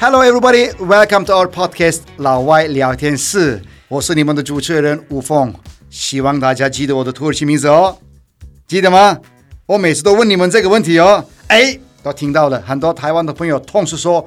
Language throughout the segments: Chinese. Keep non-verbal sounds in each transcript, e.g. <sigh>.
？Hello, everybody. Welcome to our podcast. 老外聊天室，我是你们的主持人吴凤。希望大家记得我的土耳其名字哦，记得吗？我每次都问你们这个问题哦。哎，都听到了，很多台湾的朋友同时说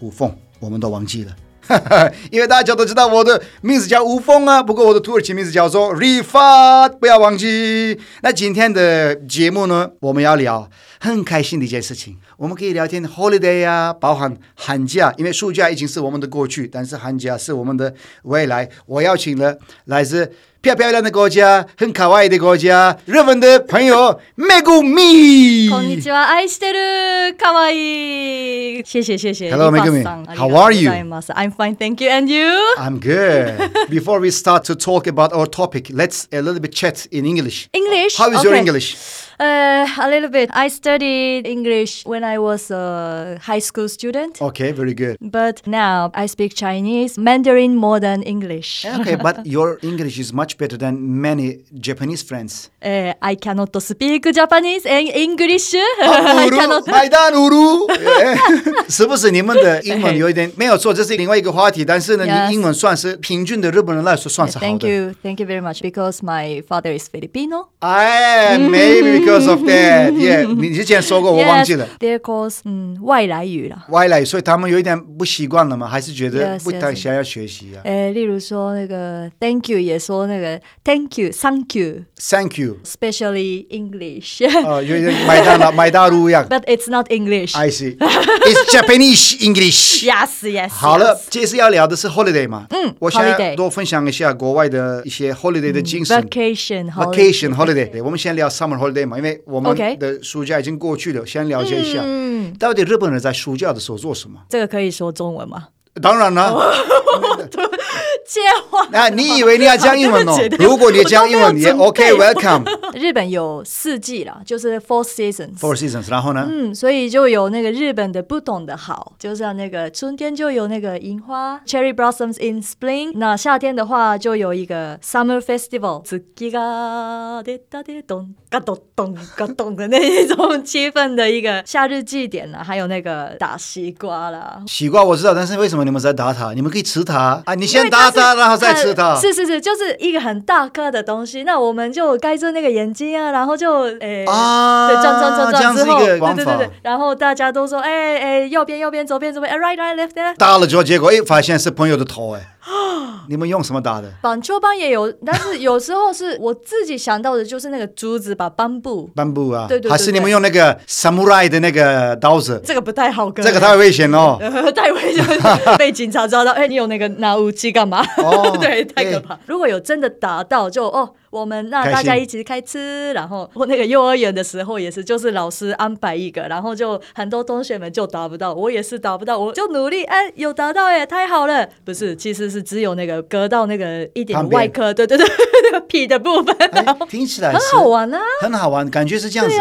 吴凤，我们都忘记了，<laughs> 因为大家都知道我的名字叫吴峰啊。不过我的土耳其名字叫做 rifa 不要忘记。那今天的节目呢，我们要聊很开心的一件事情。我们可以聊天，holiday、啊，包含寒假，因为暑假已经是我们的过去，但是寒假是我们的未来。我邀请了来自漂漂亮的国家、很可爱的国家，日本的朋友 Megumi。こんにちは、爱してる、可爱い。谢谢谢谢。Hello Megumi。How are you? I'm fine, thank you. And you? I'm good. Before we start to talk about our topic, let's a little bit chat in English. English. How is okay. your English? Uh, a little bit. I studied English when I was a high school student. Okay, very good. But now I speak Chinese, Mandarin more than English. <laughs> Okay, but your English is much better than many Japanese friends. <laughs> Uh, I cannot speak Japanese and English. 啊、<laughs> I cannot. 买单乌鲁，是不是你们的英文有一点没有错？这是另外一个话题。但是呢，yes. 你英文算是平均的日本人来说算是好的。Thank you, thank you very much. Because my father is Filipino. I maybe. Because of that, yeah，你之前说过，我忘记了。They're called 嗯外来语了。外来语，所以他们有一点不习惯了吗？还是觉得不太想要学习啊？呃，例如说那个 Thank you，也说那个 Thank you，Thank you，Thank you，Especially English。哦，有点麦当劳麦当劳一样。But it's not English. I see. It's Japanese English. Yes, yes. 好了，这次要聊的是 holiday 嘛？嗯，我想多分享一下国外的一些 holiday 的精神。Vacation，Vacation holiday。对，我们先聊 summer holiday 嘛，因为我们的暑假已经过去了，先了解一下，到底日本人在暑假的时候做什么？这个可以说中文吗？当然了。<laughs> 接话啊！你以为你要讲英文哦？<laughs> 如果你讲英文，也 OK，Welcome。日本有四季啦，就是 Four Seasons。Four Seasons，然后呢？嗯，所以就有那个日本的不同的好，就像那个春天就有那个樱花，Cherry blossoms in spring。那夏天的话就有一个 Summer Festival，月が出たで咚嘎咚咚嘎咚的那一种气氛的一个夏日祭典呢。还有那个打西瓜啦，西瓜我知道，但是为什么你们在打它？你们可以吃它啊！你先打。 然后再吃它，是是是，就是一个很大颗的东西。那我们就盖住那个眼睛啊，然后就诶，啊，对，转转转转之后，对对对对，然后大家都说，哎哎，右边右边，左边左边，哎，right right left left。打了之后，结果哎，发现是朋友的头，哎。<gasps> 你们用什么打的？棒球棒也有，但是有时候是我自己想到的，就是那个竹子，把斑布。斑布啊，对对对，还是你们用那个 samurai 的那个刀子？这个不太好，这个太危险哦，<laughs> 太危险，被警察抓到。哎，你有那个拿武器干嘛？哦，<laughs> 对，太可怕。如果有真的打到，就哦。我们那大家一起开吃，然后我那个幼儿园的时候也是，就是老师安排一个，然后就很多同学们就达不到，我也是达不到，我就努力，哎，有达到耶，太好了！不是，其实是只有那个隔到那个一点外壳，对对对，那个皮的部分，听起来很好玩啊，很好玩，感觉是这样子。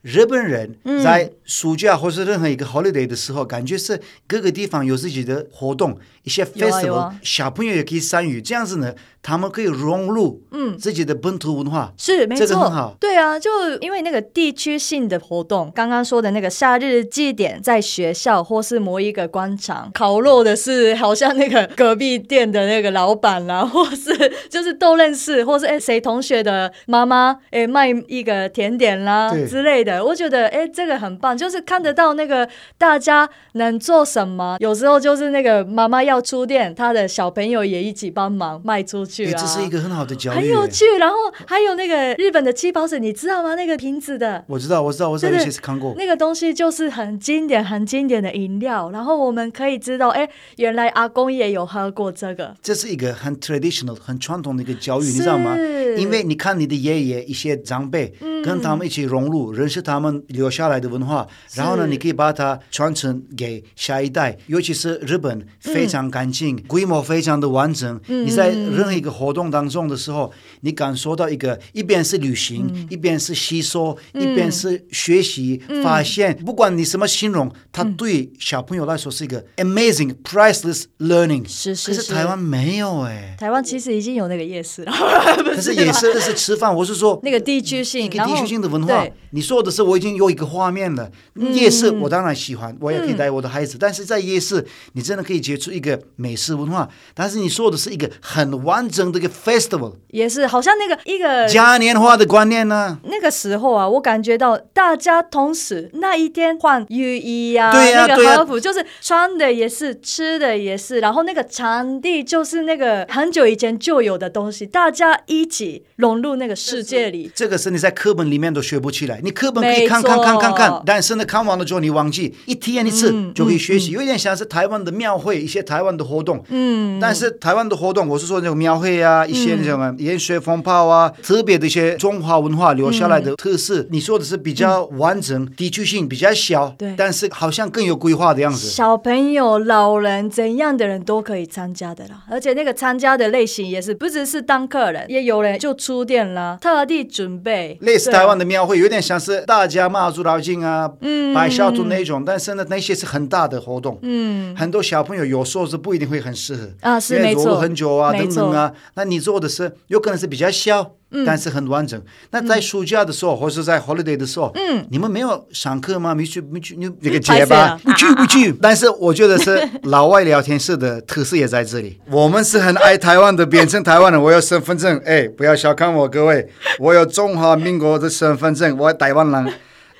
日本人在暑假或是任何一个 holiday 的时候，感觉是各个地方有自己的活动，一些 festival，小朋友也可以参与，这样子呢，他们可以融入嗯自己的本土文化，嗯、是没错，这个很好。对啊，就因为那个地区性的活动，刚刚说的那个夏日祭典，在学校或是某一个广场烤肉的是，好像那个隔壁店的那个老板啦，或是就是都认识，或是哎 <laughs> 谁同学的妈妈哎卖一个甜点啦之类的，我觉得哎这个很棒，就是看得到那个大家能做什么。有时候就是那个妈妈要出店，他的小朋友也一起帮忙卖出去啊。这是一个很好的教育，很有趣。然后还有那个日本的七宝水，你知道吗？那个瓶子的，我知道，我知道，我在一些看过。那个东西就是很经典、很经典的饮料。然后我们可以知道，哎，原来阿公也有喝过这个。这是一个很 traditional、很传统的一个教育，你知道吗？因为你看你的爷爷一些长辈，跟他们一起融入，认识他们留下来的文化，然后呢，你可以把它传承给下一代。尤其是日本非常干净，规模非常的完整。你在任何一个活动当中的时候，你感受到一个一边是旅行，一边是吸收，一边是学习发现。不管你什么形容，它对小朋友来说是一个 amazing priceless learning。是是是。可是台湾没有哎。台湾其实已经有那个夜市了。<laughs> 可是夜市是吃饭，我是说那个地区性，一个地区性的文化。你说的是我已经有一个画面了。夜市我当然喜欢，我也可以带我的孩子，但是在夜市你真的可以接触一个美食文化。但是你说的是一个很完整的一个 festival，也是好像那个一个嘉年华的观念呢。那个时候啊，我感觉到大家同时那一天换浴衣呀，对呀，那个和服就是穿的也是，吃的也是，然后那个场地就是那个很久以前就有的东西，大家一起融入那个世界里。这个是你在课本里面都学不起来，你课本可以看看看看看，但是呢，看完了之后你忘记，一体验一次就可以学习，有点像是台湾的庙会，一些台湾的活动。嗯，但是台湾的活动，我是说那个庙会啊，一些什么烟水风炮啊，特别的一些中华文化留下来的特色。你说的是比较完整，地区性比较小，对，但是好像更有规划的样子。小朋友、老人怎样的人都可以参加的啦，而且那个参加的类型也是不只是当客人，也有人就出店了，特地准备。类似台湾的庙会，有点像是大家妈祖绕境啊，嗯，白小兔那种，但是呢，那些是很大的活动，嗯，很多小朋友有时候是不一定会很适合啊，是没错，很久啊，等等啊，那你做的是有可能是比较小。但是很完整。那在暑假的时候，或是在 holiday 的时候，嗯，你们没有上课吗？没去，没去，你这个结巴，不去不去。但是我觉得是老外聊天室的特色也在这里。我们是很爱台湾的，变成台湾人。我有身份证，哎，不要小看我，各位，我有中华民国的身份证，我台湾人。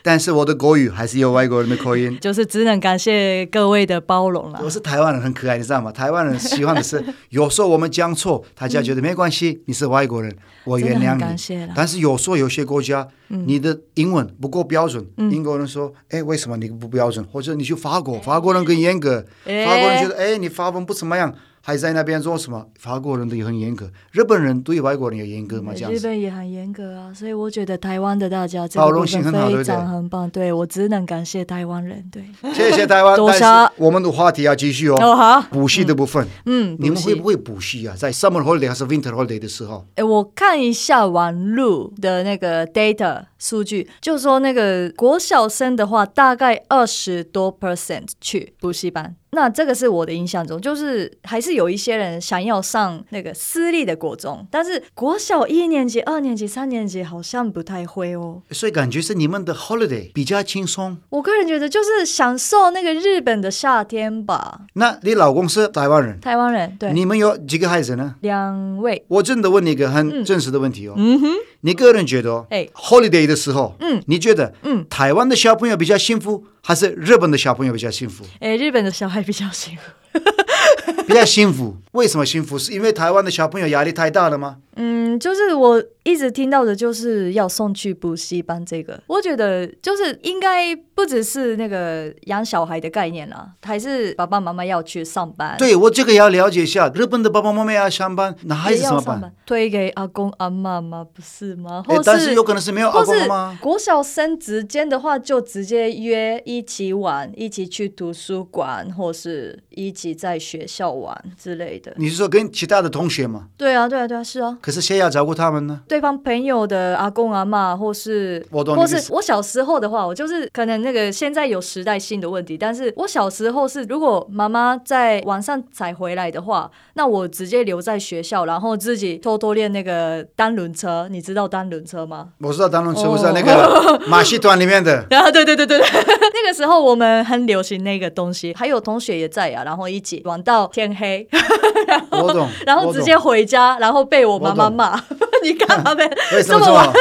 但是我的国语还是有外国人的口音，<laughs> 就是只能感谢各位的包容了。我是台湾人，很可爱，你知道吗？台湾人喜欢的是，有时候我们讲错，大家觉得没关系，你是外国人，我原谅你。但是有时候有些国家，你的英文不够标准，英国人说，哎，为什么你不标准？或者你去法国，法国人更严格，法国人觉得，哎，你法文不怎么样。还在那边做什么？法国人都也很严格，日本人对外国人也严格嘛？这样子。日本也很严格啊，所以我觉得台湾的大家包容性很好，非常很棒。对，我只能感谢台湾人。对，谢谢台湾。多谢。我们的话题要继续哦。好。补习的部分，嗯，你们会不会补习啊？在 summer holiday 还是 winter holiday 的时候？哎，我看一下网路的那个 data 数据，就说那个国小生的话，大概二十多 percent 去补习班。那这个是我的印象中，就是还是有一些人想要上那个私立的国中，但是国小一年级、二年级、三年级好像不太会哦。所以感觉是你们的 holiday 比较轻松。我个人觉得就是享受那个日本的夏天吧。那你老公是台湾人？台湾人，对。你们有几个孩子呢？两位。我真的问你一个很真实的问题哦。嗯哼。你个人觉得，哎，holiday 的时候，嗯，你觉得，嗯，台湾的小朋友比较幸福，还是日本的小朋友比较幸福？哎，日本的小孩比较幸福。<laughs> 比较幸福，为什么幸福？是因为台湾的小朋友压力太大了吗？嗯，就是我一直听到的，就是要送去补习班。这个我觉得就是应该不只是那个养小孩的概念啦，还是爸爸妈妈要去上班。对，我这个要了解一下，日本的爸爸妈妈要上班，那孩子怎么办？推给阿公阿妈吗？不是吗？或是但是有可能是没有阿公吗？国小生之间的话，就直接约一起玩，一起去图书馆，或是一起在学校玩之类的。你是说跟其他的同学吗？对啊，对啊，对啊，是啊。可是谁要照顾他们呢？对方朋友的阿公阿妈，或是我懂或是我小时候的话，我就是可能那个现在有时代性的问题，但是我小时候是如果妈妈在晚上才回来的话，那我直接留在学校，然后自己偷偷练那个单轮车。你知道单轮车吗？我知道单轮车，我知道那个马戏团里面的。啊，对对对对对，<laughs> 那个时候我们 <laughs> 很流行那个东西，还有同学也在啊，然后一起玩到天黑，<laughs> 然后，然后直接回家，然后被我妈妈骂。<laughs> 你干嘛呗这么晚？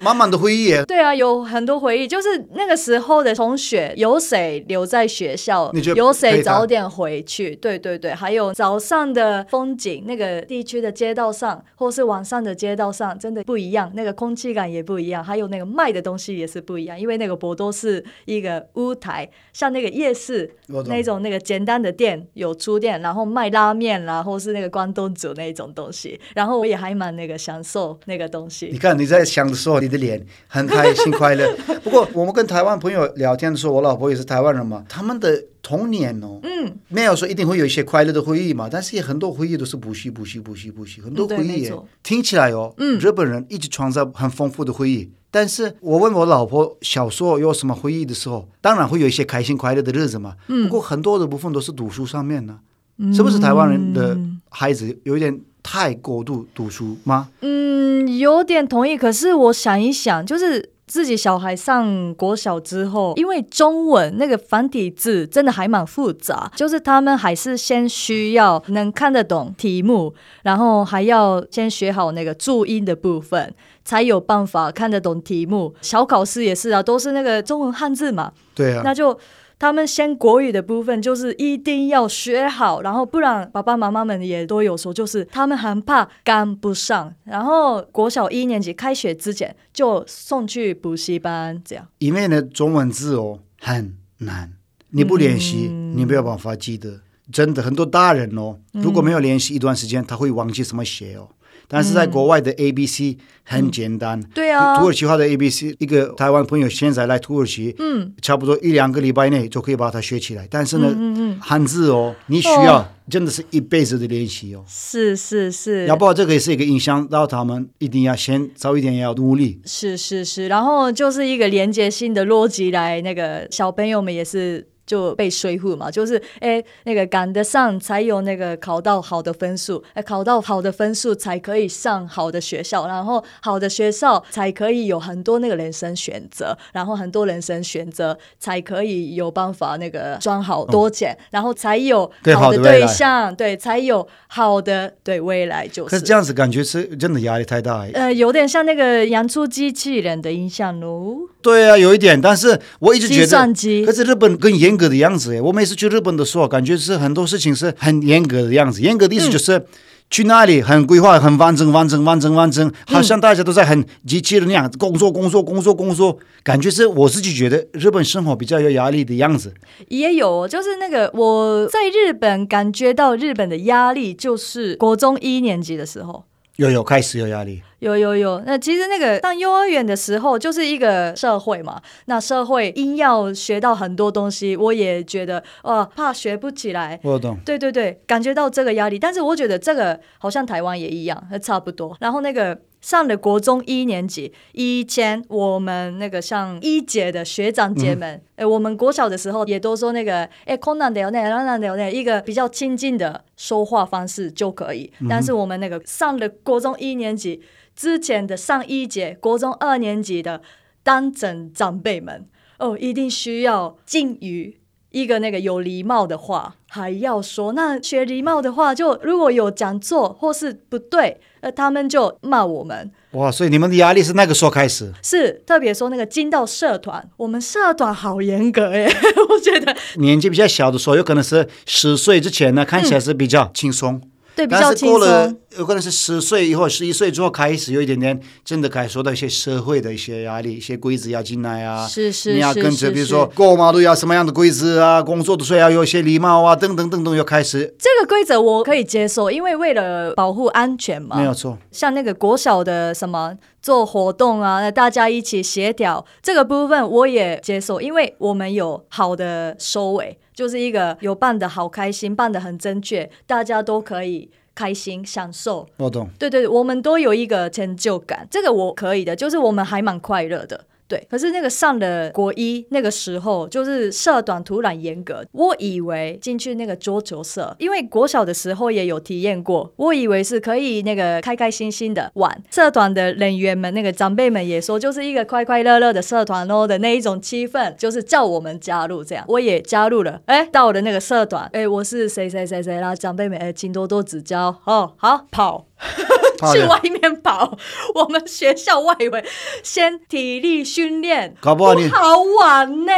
满满的回忆，对啊，有很多回忆。就是那个时候的同学，有谁留在学校，有谁早点回去？对对对，还有早上的风景，那个地区的街道上，或是晚上的街道上，真的不一样，那个空气感也不一样。还有那个卖的东西也是不一样，因为那个博多是一个屋台，像那个夜市那种那个简单的店有出店，然后卖拉面啦，或是那个关东煮那种东西。然后我也还蛮那个享受那个东西。你看你在想的时候，你的脸很开心快乐。<laughs> 不过我们跟台湾朋友聊天的时候，我老婆也是台湾人嘛，他们的童年哦，嗯，没有说一定会有一些快乐的回忆嘛，但是也很多回忆都是补习补习补习补习，很多回忆听起来哦，嗯，日本人一直创造很丰富的回忆。但是我问我老婆小时候有什么回忆的时候，当然会有一些开心快乐的日子嘛，嗯，不过很多的部分都是读书上面呢，是不是台湾人的孩子有一点？太过度读书吗？嗯，有点同意。可是我想一想，就是自己小孩上国小之后，因为中文那个繁体字真的还蛮复杂，就是他们还是先需要能看得懂题目，然后还要先学好那个注音的部分，才有办法看得懂题目。小考试也是啊，都是那个中文汉字嘛。对啊，那就。他们先国语的部分就是一定要学好，然后不然爸爸妈妈们也都有说，就是他们很怕赶不上，然后国小一年级开学之前就送去补习班，这样。因为呢，中文字哦很难，你不练习，你没有办法记得。真的，很多大人哦，如果没有练习一段时间，他会忘记怎么写哦。但是在国外的 A B C 很简单，嗯、对啊，土耳其话的 A B C，一个台湾朋友现在来土耳其，嗯，差不多一两个礼拜内就可以把它学起来。但是呢，嗯嗯、汉字哦，你需要真的是一辈子的练习哦。是是是，要不然这个也是一个影响到他们，一定要先早一点要努力。是是是，然后就是一个连接性的逻辑来，那个小朋友们也是。就被说服嘛，就是哎，那个赶得上才有那个考到好的分数，哎，考到好的分数才可以上好的学校，然后好的学校才可以有很多那个人生选择，然后很多人生选择才可以有办法那个赚好多钱，嗯、然后才有好的对象，对，才有好的对未来就是。可是这样子感觉是真的压力太大，呃，有点像那个养出机器人的印象喽。对啊，有一点，但是我一直觉得，可是日本跟严格的样子诶。我每次去日本的时候，感觉是很多事情是很严格的样子。严格的意思就是、嗯、去那里很规划、很完整、完整、完整、完整，好像大家都在很急切的那样工作、工作、工作、工作。感觉是我自己觉得日本生活比较有压力的样子。也有，就是那个我在日本感觉到日本的压力，就是国中一年级的时候，有有开始有压力。有有有，那其实那个上幼儿园的时候就是一个社会嘛，那社会因要学到很多东西，我也觉得哦，怕学不起来。我懂。对对对，感觉到这个压力，但是我觉得这个好像台湾也一样，差不多。然后那个上了国中一年级，以前我们那个像一届的学长姐们，哎、嗯，我们国小的时候也都说那个哎，困难的有那，困难的有那，一个比较亲近的说话方式就可以。但是我们那个上了国中一年级。之前的上一节国中二年级的当真长辈们哦，一定需要敬语，一个那个有礼貌的话，还要说。那学礼貌的话，就如果有讲错或是不对，呃，他们就骂我们。哇，所以你们的压力是那个时候开始？是，特别说那个进到社团，我们社团好严格哎，<laughs> 我觉得年纪比较小的时候，有可能是十岁之前呢，看起来是比较轻松。对，比较轻松。过了有可能是十岁以后、十一岁之后开始有一点点，真的开始受到一些社会的一些压力，一些规则要进来啊。是是是。你要跟着，比如说过马路要什么样的规则啊？工作的时候要有一些礼貌啊，等等等等，要开始。这个规则我可以接受，因为为了保护安全嘛。没有错。像那个国小的什么做活动啊，大家一起协调这个部分我也接受，因为我们有好的收尾，就是一个有办的好开心，办的很正确，大家都可以。开心享受，我懂。对对，我们都有一个成就感，这个我可以的，就是我们还蛮快乐的。对，可是那个上了国一那个时候，就是社团突然严格，我以为进去那个桌球社，因为国小的时候也有体验过，我以为是可以那个开开心心的玩。社团的人员们，那个长辈们也说，就是一个快快乐乐的社团哦的那一种气氛，就是叫我们加入这样，我也加入了。哎，到了那个社团，哎，我是谁谁谁谁啦，长辈们哎，请多多指教哦。好，跑。去外面跑，我们学校外围先体力训练，搞不好你不好玩呢。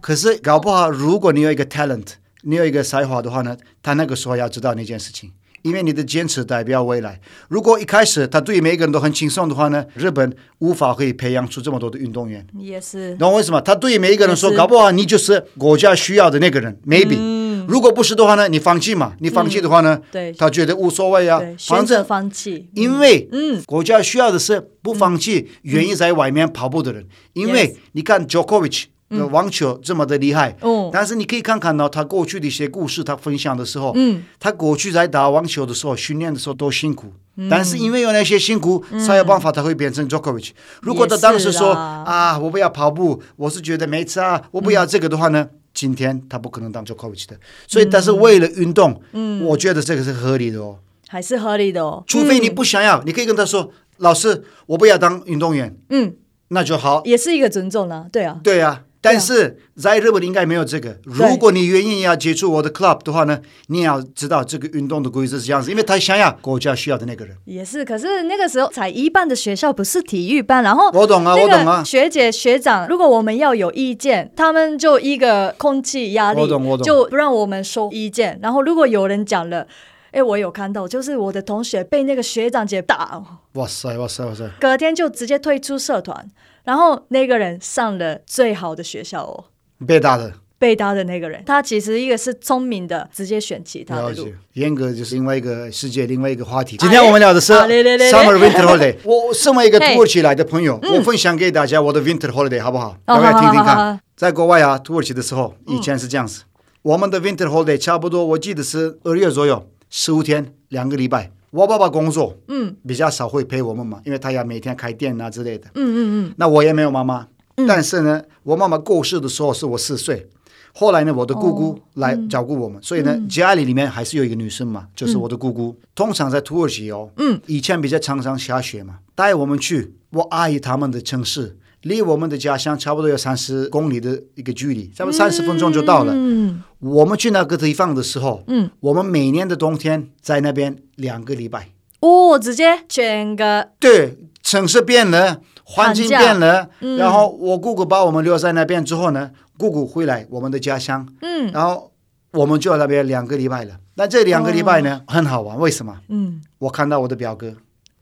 可是搞不好，如果你有一个 talent，你有一个才华的话呢，他那个时候要知道那件事情。因为你的坚持代表未来。如果一开始他对每一个人都很轻松的话呢，日本无法可以培养出这么多的运动员。也是。懂为什么？他对每一个人说，搞不好你就是国家需要的那个人。Maybe，嗯，如果不是的话呢，你放弃嘛？你放弃的话呢？嗯，对，他觉得无所谓啊。选择放弃。因为，嗯，国家需要的是不放弃、愿意在外面跑步的人。因为你看 Djokovic。网球这么的厉害，嗯，但是你可以看看到他过去的一些故事，他分享的时候，嗯，他过去在打网球的时候，训练的时候多辛苦，嗯，但是因为有那些辛苦，才有办法他会变成 Djokovic。如果他当时说啊，我不要跑步，我是觉得没差啊，我不要这个的话呢，今天他不可能当 Djokovic 的。所以，但是为了运动，嗯，我觉得这个是合理的哦，还是合理的哦。除非你不想要，你可以跟他说，老师，我不要当运动员，嗯，那就好，也是一个尊重了，对啊，对啊。但是在日本应该没有这个。如果你愿意要接触我的 club 的话呢，你也要知道这个运动的规则是这样子，因为他想要国家需要的那个人。也是，可是那个时候才一半的学校不是体育班，然后我懂啊，我懂啊。学姐学长，如果我们要有意见，他们就一个空气压力，我懂我懂，就不让我们说意见。然后如果有人讲了，哎，我有看到，就是我的同学被那个学长姐打，哇塞哇塞哇塞，隔天就直接退出社团，然后那个人上了最好的学校哦。被打的，被打的那个人，他其实一个是聪明的，直接选其他的路。严格就是另外一个世界，另外一个话题。今天我们聊的是 Summer Winter Holiday。<laughs> 我身为一个土耳其来的朋友，我分享给大家我的 Winter Holiday 好不好？大家听听看。在国外啊，土耳其的时候，以前是这样子。我们的 Winter Holiday 差不多，我记得是二月左右，十五天，两个礼拜。我爸爸工作，嗯，比较少会陪我们嘛，因为他要每天开店啊之类的。嗯嗯嗯。那我也没有妈妈。但是呢，我妈妈过世的时候是我四岁，后来呢，我的姑姑来照顾我们，所以呢，家里里面还是有一个女生嘛，就是我的姑姑。通常在土耳其哦，嗯，以前比较常常下雪嘛，带我们去我阿姨他们的城市，离我们的家乡差不多有三十公里的一个距离，差不多三十分钟就到了。嗯，我们去那个地方的时候，嗯，我们每年的冬天在那边两个礼拜。哦，直接整个对，城市变了。环境变了，嗯、然后我姑姑把我们留在那边之后呢，姑姑回来我们的家乡，嗯，然后我们就在那边两个礼拜了。那这两个礼拜呢，哦、很好玩，为什么？嗯，我看到我的表哥，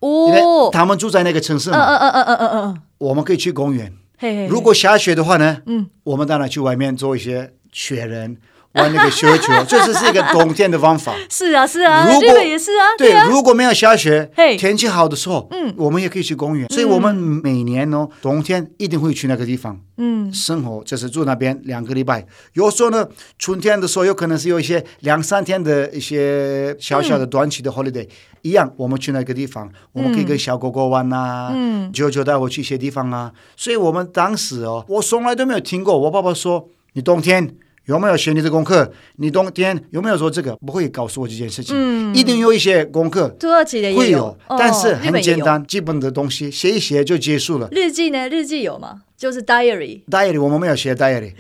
哦，因为他们住在那个城市嘛，嗯嗯嗯嗯嗯嗯，我们可以去公园，嘿嘿，如果下雪的话呢，嗯，我们当然去外面做一些雪人。玩那个雪球，<laughs> 这是是一个冬天的方法。是啊，是啊，如果也是啊。对，如果没有下雪，天气好的时候，嗯，我们也可以去公园。所以我们每年呢，冬天一定会去那个地方，嗯，生活就是住那边两个礼拜。有时候呢，春天的时候有可能是有一些两三天的一些小小的短期的 holiday，一样，我们去那个地方，我们可以跟小狗狗玩呐，嗯，舅舅带我去一些地方啊。所以我们当时哦，我从来都没有听过我爸爸说，你冬天。有没有学你的功课？你冬天有没有说这个？不会告诉我这件事情。嗯，一定有一些功课。土耳其的也有，会有，但是很简单，基本的东西写一写就结束了。日记呢？日记有吗？就是 diary。diary 我们没有写 diary。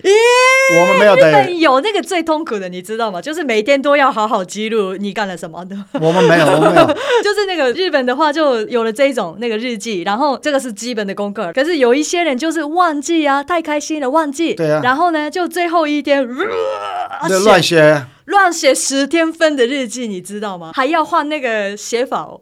我们没有的，有那个最痛苦的，你知道吗？就是每天都要好好记录你干了什么的。我们没有，<laughs> 我们没有。就是那个日本的话，就有了这一种那个日记，然后这个是基本的功课。可是有一些人就是忘记啊，太开心了忘记。对啊。然后呢，就最后一天，<laughs> 就乱写。乱写十天分的日记，你知道吗？还要换那个写法哦，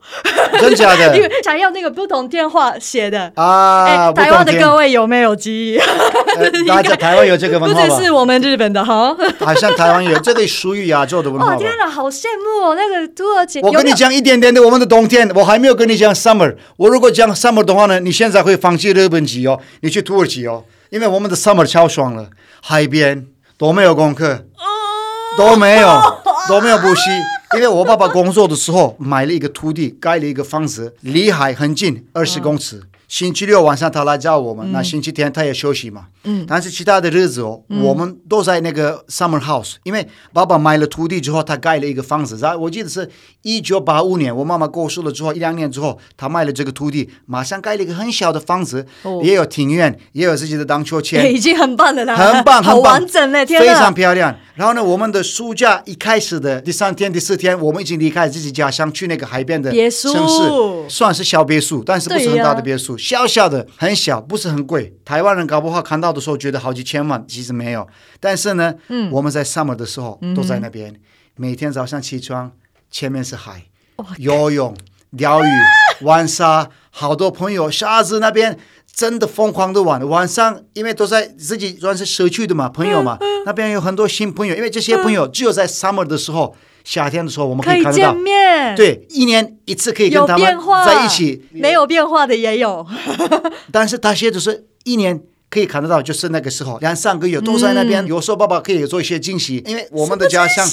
真假的？<laughs> 因为想要那个不同电话写的啊。哎，台湾的各位有没有记忆？<laughs> 大家台湾有这个文化不只是我们日本的哈，好像台湾有这个属于亚洲的文化。哦天哪，好羡慕哦！那个土耳其，我跟你讲一点点的我们的冬天，我还没有跟你讲 summer。我如果讲 summer 的话呢，你现在会放弃日本籍哦，你去土耳其哦，因为我们的 summer 超爽了，海边都没有功课，都没有 <laughs> 都没有补习，因为我爸爸工作的时候买了一个土地，盖了一个房子，离海很近，二十公尺。星期六晚上他来找我们，嗯、那星期天他也休息嘛。嗯，但是其他的日子哦，嗯、我们都在那个 summer house，因为爸爸买了土地之后，他盖了一个房子。然后我记得是一九八五年，我妈妈过世了之后一两年之后，他卖了这个土地，马上盖了一个很小的房子，哦、也有庭院，也有自己的荡秋千，已经很棒的了，很棒，很棒，完整嘞，非常漂亮。然后呢，我们的暑假一开始的第三天、第四天，我们已经离开自己家乡去那个海边的城市，别墅算是小别墅，但是不是很大的别墅，小小的，很小，不是很贵。台湾人搞不好看到的时候觉得好几千万，其实没有。但是呢，嗯、我们在 summer 的时候都在那边，嗯、每天早上起床，前面是海，哦、游泳、钓鱼、玩沙，好多朋友，沙子那边。真的疯狂的玩，晚上因为都在自己算是社区的嘛，朋友嘛，那边有很多新朋友，因为这些朋友只有在 summer 的时候，嗯、夏天的时候我们可以看得到，见面，对，一年一次可以跟他们在一起，没有变化的也有，<laughs> 但是他现在就是一年。可以看得到，就是那个时候。两三个月都在那边。嗯、有时候爸爸可以做一些惊喜，因为我们的家乡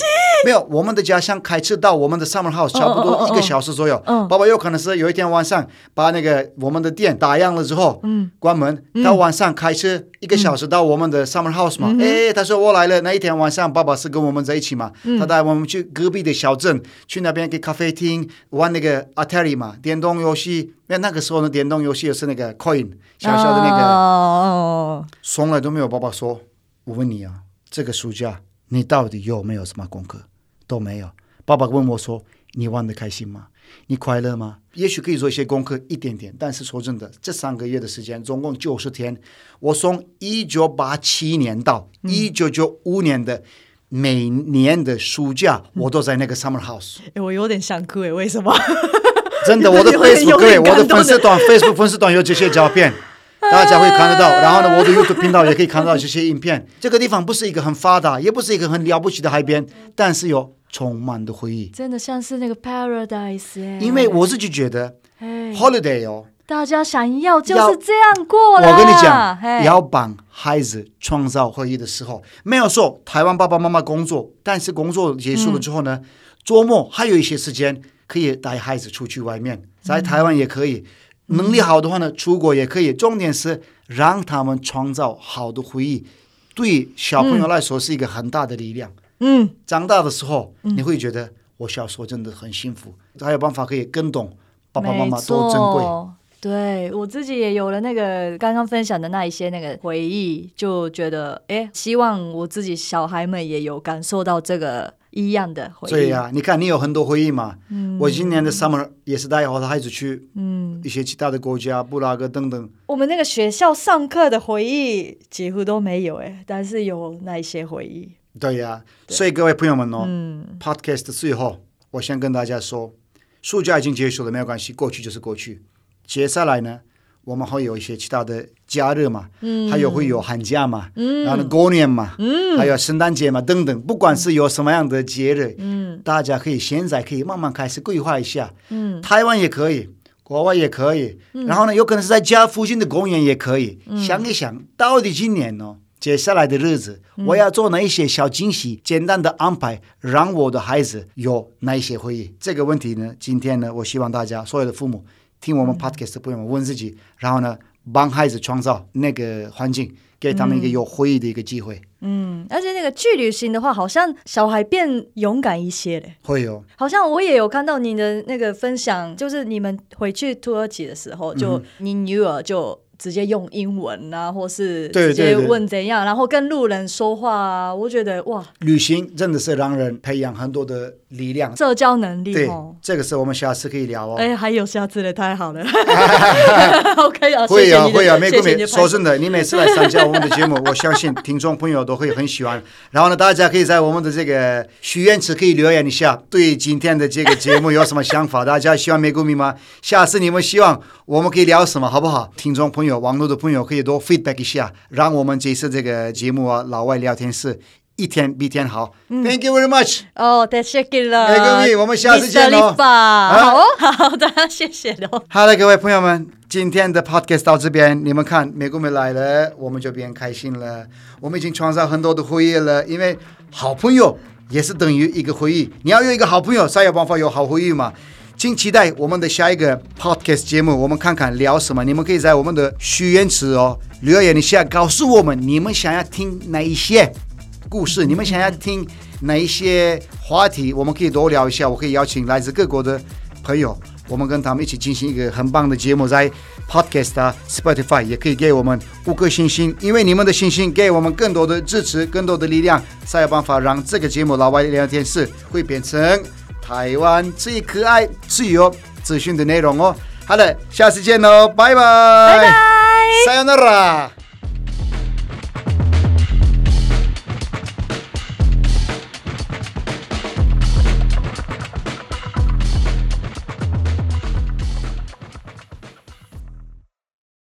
没有，我们的家乡开车到我们的 summer house 差不多一个小时左右。哦哦哦哦、爸爸有可能是有一天晚上把那个我们的店打烊了之后，嗯、关门，到晚上开车一个小时到我们的 summer house 嘛。嗯、哎，他说我来了。那一天晚上爸爸是跟我们在一起嘛，嗯、他带我们去隔壁的小镇，去那边给咖啡厅玩那个 Atari 嘛，电动游戏。因为那个时候的电动游戏也是那个 coin 小小的那个，从来都没有爸爸说。我问你啊，这个暑假你到底有没有什么功课？都没有。爸爸问我说：“你玩的开心吗？你快乐吗？”也许可以做一些功课，一点点。但是说真的，这三个月的时间，总共九十天，我从一九八七年到一九九五年的每年的暑假，我都在那个 summer house。哎，我有点想哭哎，为什么？真的，我的 <laughs> Facebook，我的粉丝团 <laughs> Facebook 粉丝团有这些照片，大家会看得到。然后呢，我的 YouTube 频道也可以看到这些影片。这个地方不是一个很发达，也不是一个很了不起的海边，但是有充满的回忆。真的像是那个 Paradise。因为我自己觉得，Holiday 哦，大家想要就是这样过。我跟你讲，要帮孩子创造回忆的时候，没有说台湾爸爸妈妈工作，但是工作结束了之后呢，周末还有一些时间。可以带孩子出去外面，在台湾也可以。嗯、能力好的话呢，出国也可以。重点是让他们创造好的回忆，对小朋友来说是一个很大的力量。嗯，长大的时候你会觉得我小时候真的很幸福，还有办法可以更懂爸爸妈妈多珍贵。对，我自己也有了那个刚刚分享的那一些那个回忆，就觉得哎，希望我自己小孩们也有感受到这个。一样的回忆。对呀、啊，你看你有很多回忆嘛。嗯。我今年的 summer 也是带我的孩子去，嗯，一些其他的国家，布拉格等等。我们那个学校上课的回忆几乎都没有哎，但是有那一些回忆。对呀、啊，所以各位朋友们哦，嗯，podcast 的最后，我先跟大家说，暑假已经结束了，没有关系，过去就是过去。接下来呢？我们会有一些其他的假日嘛，嗯、还有会有寒假嘛，嗯、然后过年嘛，嗯、还有圣诞节嘛等等，不管是有什么样的节日，嗯、大家可以现在可以慢慢开始规划一下。嗯、台湾也可以，国外也可以，嗯、然后呢，有可能是在家附近的公园也可以。嗯、想一想，到底今年呢，接下来的日子，嗯、我要做哪一些小惊喜、简单的安排，让我的孩子有哪一些回忆？这个问题呢，今天呢，我希望大家所有的父母。听我们 podcast 的朋友们问自己，然后呢，帮孩子创造那个环境，给他们一个有回忆的一个机会。嗯，而且那个去旅行的话，好像小孩变勇敢一些嘞。会有，好像我也有看到你的那个分享，就是你们回去土耳其的时候，就你女儿就直接用英文啊，或是直接问怎样，然后跟路人说话啊。我觉得哇，旅行真的是让人培养很多的力量、社交能力。对，这个是我们下次可以聊哦。哎，还有下次的，太好了。<laughs> OK 啊，会啊，会啊，没关系。说真的，你每次来参加我们的节目，<laughs> 我相信听众朋友都会很喜欢。然后呢，大家可以在我们的这个许愿池可以留言一下，对今天的这个节目有什么想法？大家喜欢美谷米吗？下次你们希望我们可以聊什么，好不好？听众朋友、网络的朋友可以多 feedback 一下，让我们这次这个节目啊，老外聊天室。一天比一天好。Thank you very much。哦，太谢谢了。我们下次见喽。好哦，<laughs> 好的，谢谢喽。好了，各位朋友们，今天的 podcast 到这边，你们看，美谷米来了，我们就变开心了。我们已经创造很多的回忆了，因为好朋友也是等于一个回忆。你要有一个好朋友，才有办法有好回忆嘛。请期待我们的下一个 podcast 节目，我们看看聊什么。你们可以在我们的许愿池哦留言一下，告诉我们你们想要听哪一些。故事，你们想要听哪一些话题？我们可以多聊一下。我可以邀请来自各国的朋友，我们跟他们一起进行一个很棒的节目，在 Podcast 啊、Spotify 也可以给我们五颗星星，因为你们的星星给我们更多的支持、更多的力量，才有办法让这个节目《老外聊天室》会变成台湾最可爱、最有资讯的内容哦。好了，下次见喽，拜拜，拜拜，さよなら。